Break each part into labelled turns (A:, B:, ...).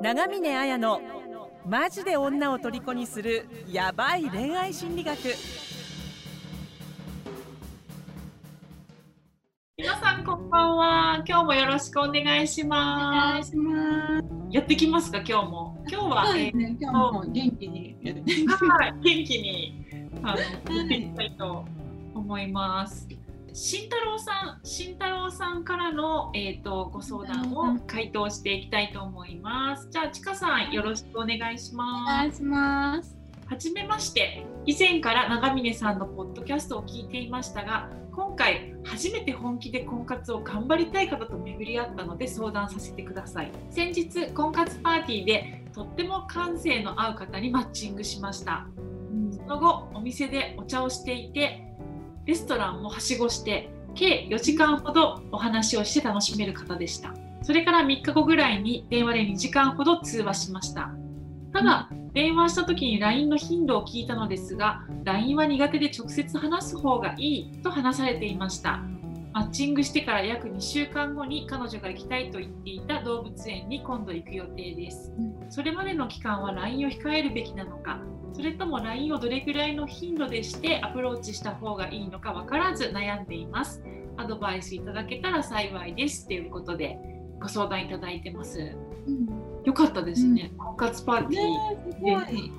A: 長峰綾のマジで女を虜にするヤバい恋愛心理学
B: 皆さんこんばんは。今日もよろしくお願いし
C: お
B: ます。やってきますか今日も？今日は、
C: そうですね。今日も元気にやって
B: えーはい元気にあの
C: い
B: やっていきたいと思います。慎太郎さん、慎太郎さんからのえっ、とご相談を回答していきたいと思います。じゃあちかさんよろしくお願いし
C: お
B: ます。
C: 願いします。
B: はじめまして以前から長峰さんのポッドキャストを聞いていましたが今回初めて本気で婚活を頑張りたい方と巡り合ったので相談させてください先日婚活パーティーでとっても感性の合う方にマッチングしましたその後お店でお茶をしていてレストランもはしごして計4時間ほどお話をして楽しめる方でした。それから3日後ぐらいに電話で2時間ほど通話しました。ただ、電話した時に LINE の頻度を聞いたのですが LINE は苦手で直接話す方がいいと話されていました。マッチングしてから約2週間後に彼女が行きたいと言っていた動物園に今度行く予定です。それまでの期間は LINE を控えるべきなのかそれとも LINE をどれくらいの頻度でしてアプローチした方がいいのか分からず悩んでいます。アドバイスいただけたら幸いですということでご相談いただいてます。よかったですね、婚活パーティー
C: ねすごい。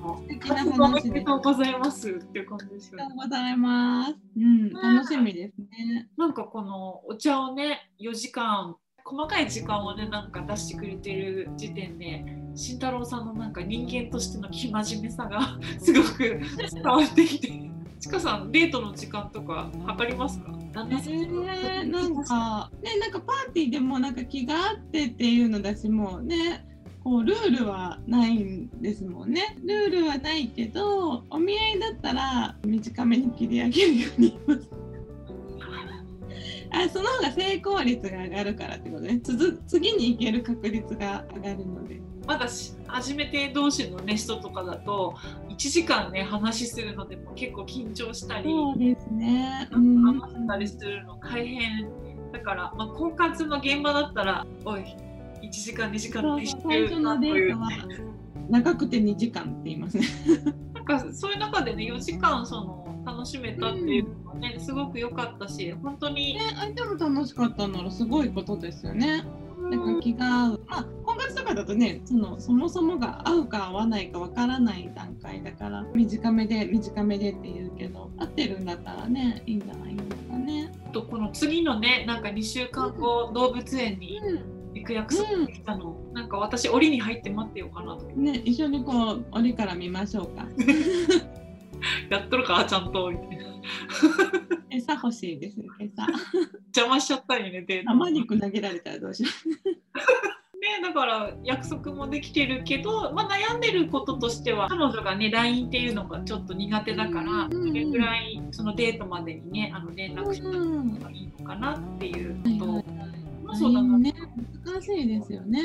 B: おめでとうございます。っていう感じです。よね
C: がとう。ございます。うん、楽しみですね。
B: なんかこのお茶をね4時間細かい時間をねなんか出してくれてる時点で慎太郎さんのなんか人間としての生真面目さがすごく伝わってきて。ちかさんデートの時間とか測りますか？旦那さんと
C: えー、なんか ねなんかパーティーでもなんか気があってっていうのだしもうねこうルールはないんですもんねルールはないけどお見合いだったら短めに切り上げるようにあその方が成功率が上がるからってことね。次に行ける確率が上がるので。
B: まだし初めて同士のね人とかだと1時間ね話するのでも結構緊張したり。
C: そうですね。うん
B: 話したりするの大変だから、まあ、婚活の現場だったら「おい1時間2時間って
C: 最初のデートは長くて2時間って言いますね。
B: なんかそういう中でね4時間その楽しめたっていうのはね、すごく良かったし本当に、
C: ね、相手も楽しかったならすごいことですよね。なんか気が合う。まあ、婚活とかだとね、そのそもそもが合うか合わないかわからない段階だから、短めで短めでって言うけど、合ってるんだったらね、いいんじゃないですかね。
B: とこの次のねなんか2週間後、動物園に
C: う
B: 行く約束が来たの、なんか私檻に入って待ってようかなと
C: ん、ね、一緒にこう、檻から見ましょうか。
B: やっとるかちゃんとみたいな
C: 餌欲しいです、餌。
B: 邪魔しちゃったりねデート
C: 生肉投げられたらどうしよ
B: ね、だから約束もできてるけど、まあ、悩んでることとしては彼女がね LINE っていうのがちょっと苦手だから
C: うんうんうん
B: どれぐらいそのデートまでにねあの連絡した
C: う。
B: 方
C: うん
B: がいいのかなっていう
C: はい
B: こと
C: はいはい
B: まあそうだな、
C: ね、難しいですよね。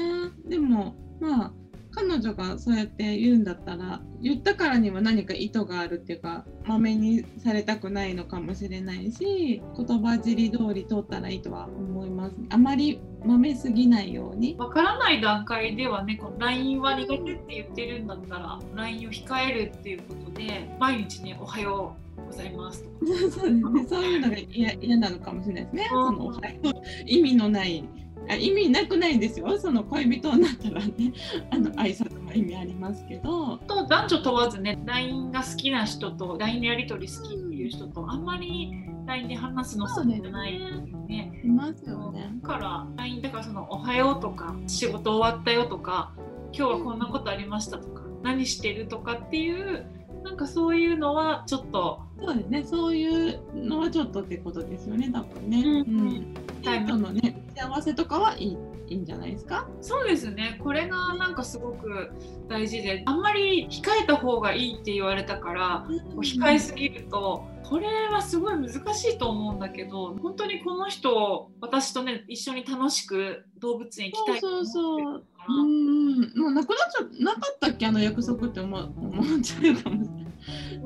C: でも、まあ、彼女がそうやって言うんだったら、言ったからには何か意図があるっていうか、まめにされたくないのかもしれないし、言葉尻通り通ったらいいとは思います。あまりまめすぎないように。
B: わからない段階ではねこの LINE は苦手って言ってるんだったら LINE を控えるっていうことで毎日ね「おはようございます」とか
C: そうですね、そういうのが嫌嫌なのかもしれないですね。
B: うん
C: そのおはよう意味のないあ意味なくないんですよ。その恋人になったらね、あの挨拶も意味ありますけど、
B: と男女問わずね LINE が好きな人と LINE のやり取り好きっていう人とあんまり LINE で話すの好きじゃないね。
C: いますよね。
B: だから LINE だからその「おはよう」とか「仕事終わったよ」とか「今日はこんなことありました」とか「何してる?」とかっていうなんかそういうのはちょっと
C: そうですね、そういうのはちょっとってことですよね、多分ね。
B: うん。
C: うん。デートのね、幸せとかはいいいいんじゃないですか？
B: そうですね。これがなんかすごく大事であんまり控えた方がいいって言われたからこう控えすぎるとこれはすごい難しいと思うんだけど本当にこの人私とね一緒に楽しく動物園行きたい
C: そうそう
B: るのかな
C: うん、もうなくなっちゃなかったっけ？あの約束って思う思っちゃうかもしれない。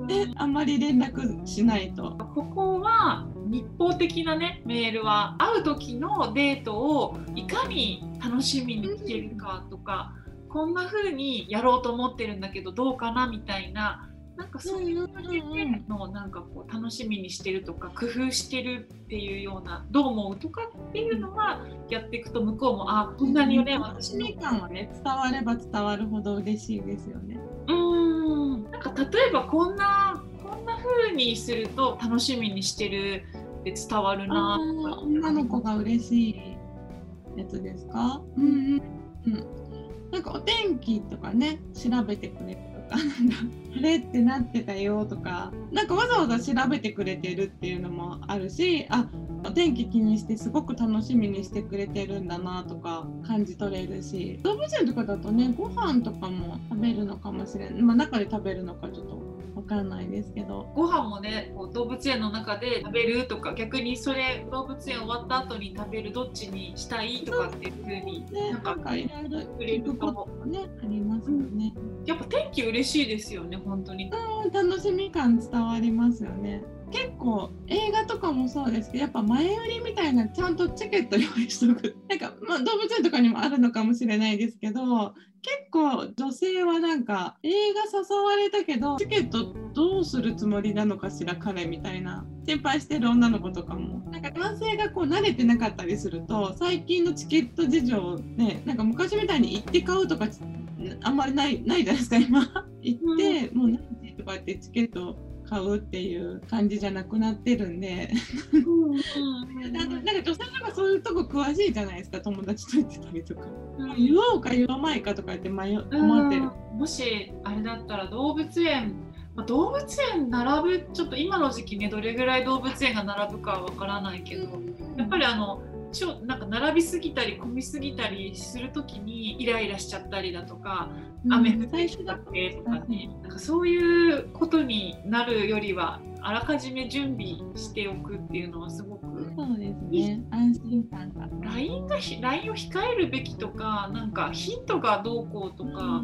C: で、あんまり連絡しないと。
B: ここは日報的なねメールは会う時のデートをいかに楽しみにしてるかとかこんな風にやろうと思ってるんだけどどうかなみたいななんかそういうのをなんかこう楽しみにしてるとか工夫してるっていうようなどう思うとかっていうのはやっていくと向こうもあこんなにね
C: 私の感はね伝われば伝わるほど嬉しいですよね。
B: うんなんか例えばこんなこんな風にすると楽しみにしてるって伝わるな
C: 女の子が嬉しいやつですか？うんうん。うんなんかお天気とかね調べてくれるあなんだ。あれってなってたよとかなんかわざわざ調べてくれてるっていうのもあるしあお天気気にしてすごく楽しみにしてくれてるんだなとか感じ取れるし動物園とかだとねご飯とかも食べるのかもしれない、まあ、中で食べるのかちょっとわかんないですけど。
B: ご飯もねこう動物園の中で食べるとか逆にそれ動物園終わった後に食べるどっちにしたいとかっていうふうに
C: ね。なんかいろいろ聞くことねありますよね、
B: やっぱ天気嬉しいですよね本当に。
C: うん楽しみ感伝わりますよね結構映画とかもそうですけどやっぱ前売りみたいなちゃんとチケット用意しとく。なんか、まあ、動物園とかにもあるのかもしれないですけど結構女性はなんか映画誘われたけどチケットどうするつもりなのかしら彼みたいな心配してる女の子とかも。なんか男性がこう慣れてなかったりすると最近のチケット事情ねなんか昔みたいに行って買うとかあんまりないないじゃないですか今。行って、もう何時とかってチケット買うっていう感じじゃなくなってるんで。なんか女性とかそういうとこ詳しいじゃないですか友達と言ってたりとか、言おうか言わないかとか言って迷思ってる、
B: もしあれだったら動物園。まあ動物園並ぶちょっと今の時期ねどれぐらい動物園が並ぶかはわからないけど。やっぱりあのちょなんか並びすぎたり混みすぎたりするときにイライラしちゃったりだとか雨降ってきたってとかねなんかそういうことになるよりはあらかじめ準備しておくっていうのはすごく
C: そうですね。安心感が。
B: LINE が LINE を控えるべきとかなんかヒントがどうこうとか、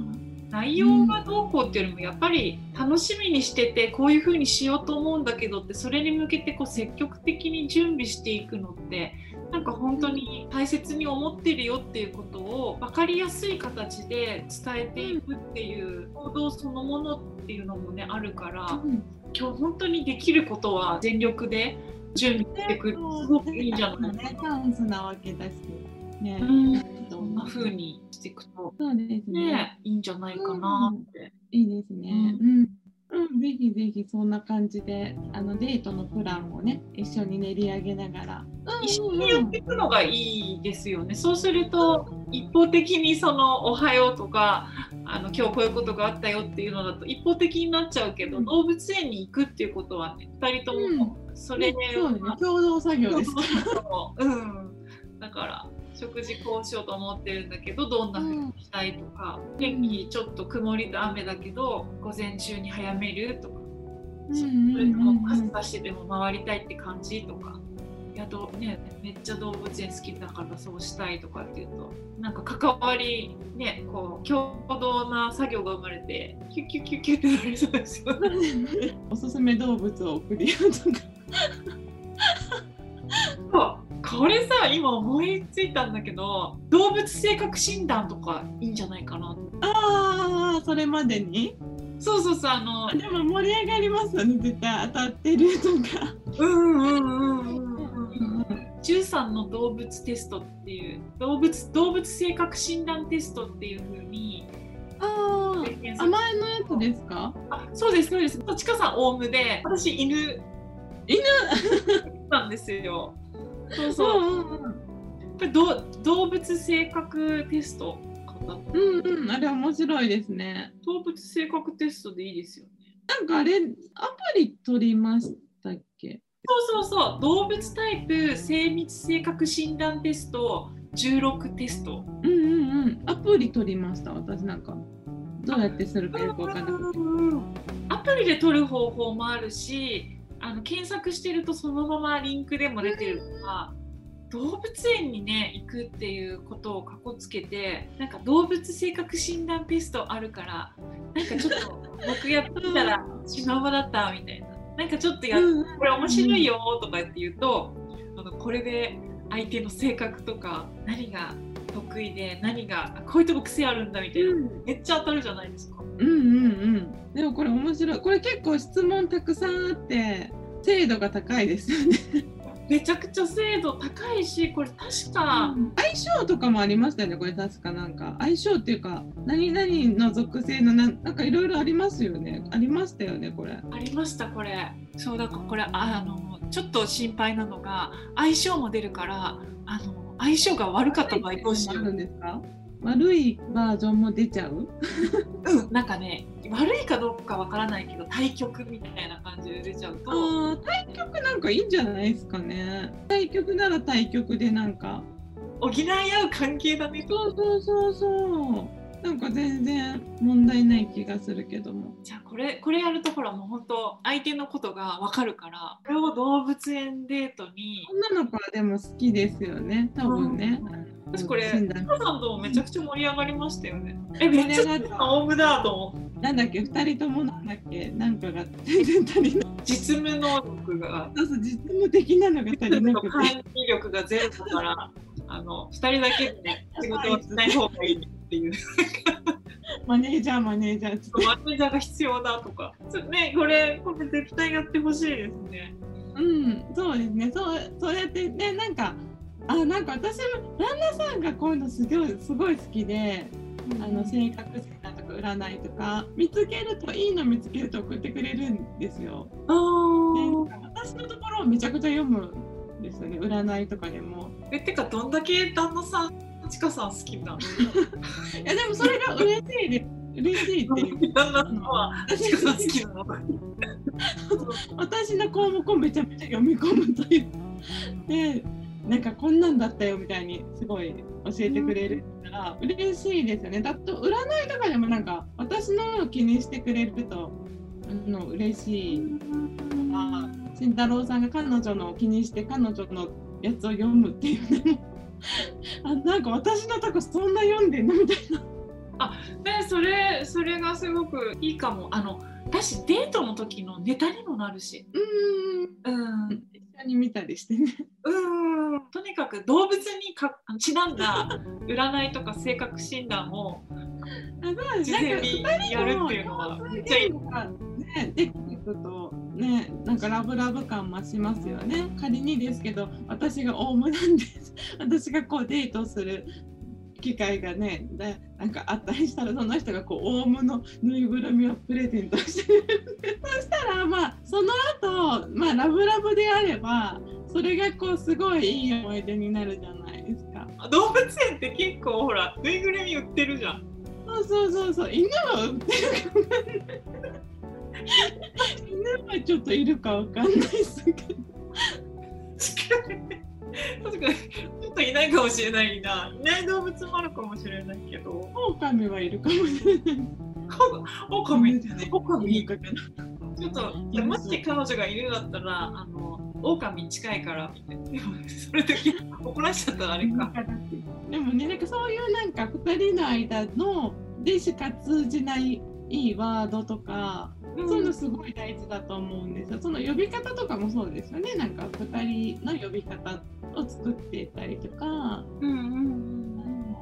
B: 内容がどうこうっていうよりもやっぱり楽しみにしててこういうふうにしようと思うんだけどってそれに向けてこう積極的に準備していくのってなんか本当に大切に思ってるよっていうことを分かりやすい形で伝えていくっていう行動そのものっていうのもねあるから今日本当にできることは全力で準備していくすごくいいんじゃない？かな。
C: ねチャンスなわけだしね、
B: うん、どんな風にしていくと
C: そうですね
B: ねいいんじゃないかなって。
C: いいですね。うん。うん、ぜひぜひそんな感じであのデートのプランをね一緒に練り上げながら、
B: 一緒にやっていくのがいいですよね。そうすると一方的にそのおはようとかあの今日こういうことがあったよっていうのだと一方的になっちゃうけど、
C: うん。
B: 動物園に行くっていうことはね二人ともそれで、
C: うですね共同作業です。
B: うん、だから食事こうしようと思ってるんだけどどんな風にしたいとか、天気ちょっと曇りと雨だけど午前中に早めるとか、
C: うん
B: そ
C: うん
B: れとも
C: うん
B: 傘出してでも回りたいって感じとか。いやどね、めっちゃ動物園好きだからそうしたいとかっていうとなんか関わりねこう共同な作業が生まれてキュッキュッキュッキュッってなりそうですよね。
C: おすすめ動物を送り合うとか。
B: これさ今思いついたんだけど動物性格診断とかいいんじゃないかなと
C: ああそれまでに？
B: そうそうそうあの
C: でも盛り上がりますよね絶対当たってるとか。
B: うんうんうんうんうん13の動物テストっていう動物動物性格診断テストっていう風に
C: ああ甘えのやつですか？
B: あそうですそうですちかさんオウムで私犬
C: 犬？
B: なんですよそうそう。
C: うんう
B: 動物性格テスト
C: うんうん。あれ面白いですね。
B: 動物性格テストでいいですよね。
C: なんかあれアプリ取りましたっけ？
B: そうそうそう。動物タイプ精密性格診断テスト16テスト。
C: うんうんうん。アプリ取りました私なんか。どうやってするかよくわかんなくて。
B: アプリで取る方法もあるしあの検索してるとそのままリンクでも出てるから動物園にね行くっていうことをかこつけてなんか動物性格診断テストあるからなんかちょっと僕やってみたらシマウマだったみたいな。なんかちょっとやっこれ面白いよとかって言うと、あのこれで相手の性格とか何が得意で何がこういうとこ癖あるんだみたいな、めっちゃ当たるじゃないですか。
C: うんうんうん。でもこれ面白い。これ結構質問たくさんあって精度が高いですよね。
B: めちゃくちゃ精度高いしこれ確か、
C: 相性とかもありましたよね。これ確かなんか相性っていうか何々の属性のなんなんかいろいろありますよね。ありましたよねこれ。
B: ありましたこれそうだからこれああのちょっと心配なのが相性も出るからあの相性が悪かった場合どうしよ
C: ある
B: うん
C: ですか？悪いバージョンも出ちゃう？
B: うんなんかね悪いかどうかわからないけど対局みたいな感じで出ちゃうと
C: ああ対局なんかいいんじゃないですかね。対局なら対局でなんか。
B: 補い合う関係だね
C: そうそうそうそう。なんか全然問題ない気がするけども。
B: じゃあこれこれやるとほらもう本当相手のことがわかるからこれを動物園デートに
C: 女の子はでも好きですよね。多分ね。
B: 私これさんともめちゃくちゃ盛り上がりましたよね。えめっちゃオウムだと思って
C: なんだっけ？二人ともなんだっけ？なんかが全然足りない。
B: 実務能力が。
C: そうそう実務的なのが足りなくて。
B: 管理力がゼロだからあの2人だけで、ね、仕事をしない方がいいっていう。
C: マネージャーマネージャー。
B: マネージャーが必要だとか。そねこれこれ絶対やってほしいですね。
C: うん、そうですね。そうそうやってねなんかあなんか私も旦那さんがこういうのすごいすごい好きで。あの性格診断とか占いとか見つけるといいの見つけると送ってくれるんですよ。
B: あー
C: で私のところをめちゃくちゃ読むんですよね占いとかでも。
B: えてかどんだけ旦那さんちかさん好きなの？
C: いやでもそれが嬉しいで嬉しいっていう。
B: 旦那さんはちかさん好きなの？
C: 私の項目をめちゃめちゃ読み込むという。でなんかこんなんだったよみたいにすごい教えてくれるから嬉しいですよね。だと占いとかでもなんか私のを気にしてくれるとあの嬉しい。あ慎太郎さんが彼女のを気にして彼女のやつを読むっていうのも。あなんか私のとこそんな読んでんのみたい。な。
B: ねそれそれがすごくいいかも。あのだしデートの時のネタにもなるし。
C: うーん。
B: うん
C: 一緒に見たりしてね。
B: うんとにかく動物にかちなんだ占いとか性格診断を事前にやるっていうのはめっちゃいい。
C: ね、できくとね、なんかラブラブ感増しますよね。仮にですけど、私がオウムなんです。私がこうデートする機会がね、でなんかあったりしたら、その人がこうオウムのぬいぐるみをプレゼントして。そしたら、まあ、その後、まあ、ラブラブであれば、それがこうすごいいい思い出になるじゃないですか。
B: 動物園って結構ほらぬいぐるみ売ってるじゃん。
C: そうそうそうそう、犬は売ってるかもね。犬はちょっといるかわかんないですけど。
B: 確かに確かにといないかもしれないな。いない動物もあるかもしれないけど。
C: 狼はいるかもしれない。
B: オオカミ
C: じゃない。
B: オカミ
C: いいかな。
B: ちょっともし彼女がいるんだったらあのオオカミに近いからみたいな。でもそれだけ怒らしちゃったらあれか。
C: でもね、なんかそういうなんか二人の間のでしか通じないいいワードとか、そういうのすごい大事だと思うんですよ。その呼び方とかもそうですよね。なんか二人の呼び方を作っていたりとか、
B: うんうん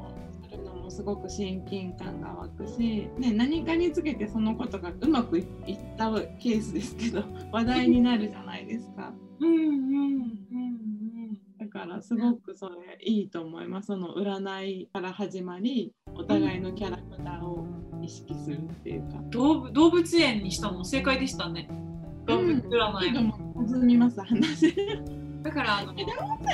C: するのもすごく親近感が湧くし、ね、何かにつけてそのことがうまくいったケースですけど 話題になるじゃないですか。
B: うんうんうん
C: だからすごくそれいいと思います。その占いから始まり、お互いのキャラクターを意識するっていうか。
B: 動物動物園にしたの正解でしたね。動物占い。
C: けども弾みます話。
B: だからあの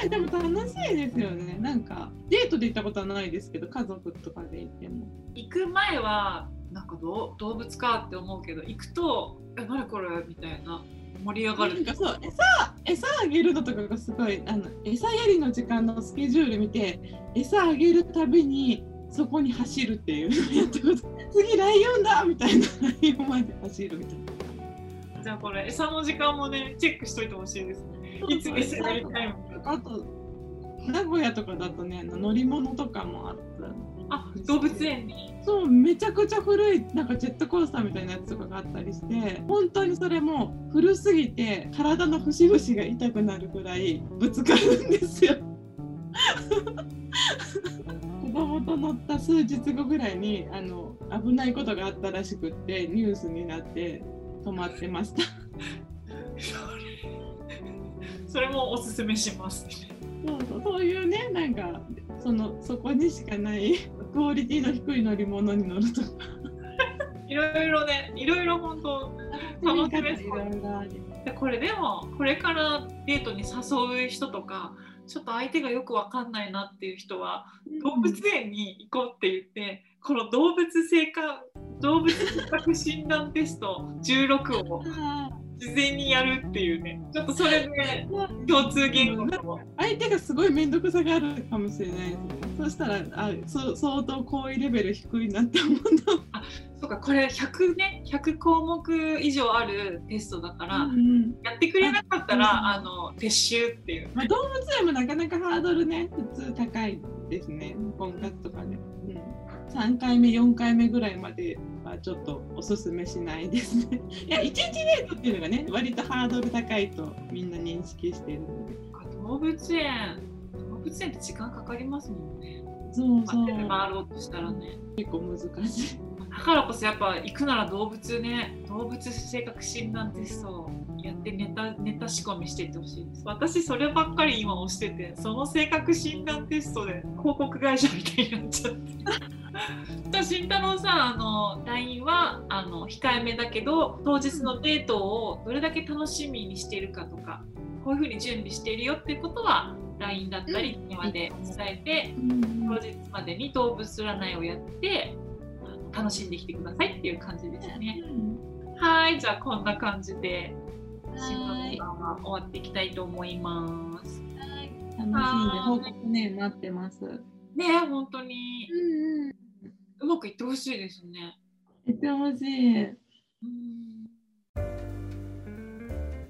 C: えでも楽しいですよね。なんかデートで行ったことはないですけど、家族とかで行っても。
B: 行く前はなんかどう動物かって思うけど行くと「え何これ?」みたいな盛り上がる
C: なんかそう餌餌あげるのとかがすごいあの餌やりの時間のスケジュール見て餌あげるたびにそこに走るっていうのをやったこと次ライオンだみたいなライオンまで走るみたいな。
B: じゃあこれ餌の時間もねチェックしといてほしいですね。いつ餌やりたいのか
C: あと名古屋とかだとね乗り物とかもあった。
B: あ動物園に。
C: そうめちゃくちゃ古いなんかジェットコースターみたいなやつとかがあったりして本当にそれも古すぎて体の節々が痛くなるぐらいぶつかるんですよ。子整った数日後ぐらいにあの危ないことがあったらしくってニュースになって止まってました。
B: それもおすすめします。
C: そうそうそういうねなんかそのそこにしかないクオリティの低い乗り物に乗るとか
B: いろいろね、いろいろ本当楽しめそうこれでもこれからデートに誘う人とかちょっと相手がよくわかんないなっていう人は動物園に行こうって言ってこの動物性か動物性格診断テスト16を
C: あ
B: 事前にやるっていうね。ちょっとそれで
C: ー
B: 共通言語を。
C: 相手がすごい面倒くさがあるかもしれない。そしたらあそ相当好意レベル低いなって思う
B: そうかこれ100ね100項目以上あるテストだから、
C: の。うん。
B: やってくれなかったら
C: あ
B: あの撤収っていう。
C: まあ、動物園もなかなかハードルね普通高いですね婚活とかで、うん、3回目4回目ぐらいまではちょっとおすすめしないですね。いや1日デートっていうのがね割とハードル高いとみんな認識してるので。
B: 動物園。動物園って時間かかりますもんね。
C: そうそう。
B: 回ろうとしたらね。
C: 結構難しい。
B: だからこそやっぱ行くなら動物ね動物性格診断テストをやってネタネタ仕込みしていってほしいです。私そればっかり今押しててその性格診断テストで広告会社みたいになっちゃって。と慎太郎さんあの LINE はあの控えめだけど当日のデートをどれだけ楽しみにしているかとかこういうふうに準備しているよっていうことは LINE だったり電話で伝えて当日までに動物占いをやって楽しんできてくださいっていう感じですね。はい、じゃあこんな感じで新
C: はい。
B: 聞さんは終わっていきたいと思います。
C: 楽しんで報告ね待ってます。
B: ねえ、本当に。
C: うんうん
B: うまくいってほしいですね。
C: 言ってほしい。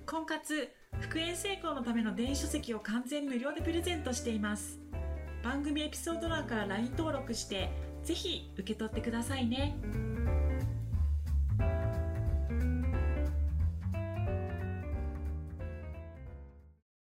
A: 婚活復縁成功のための電子書籍を完全無料でプレゼントしています。番組エピソード欄から LINE 登録してぜひ受け取ってくださいね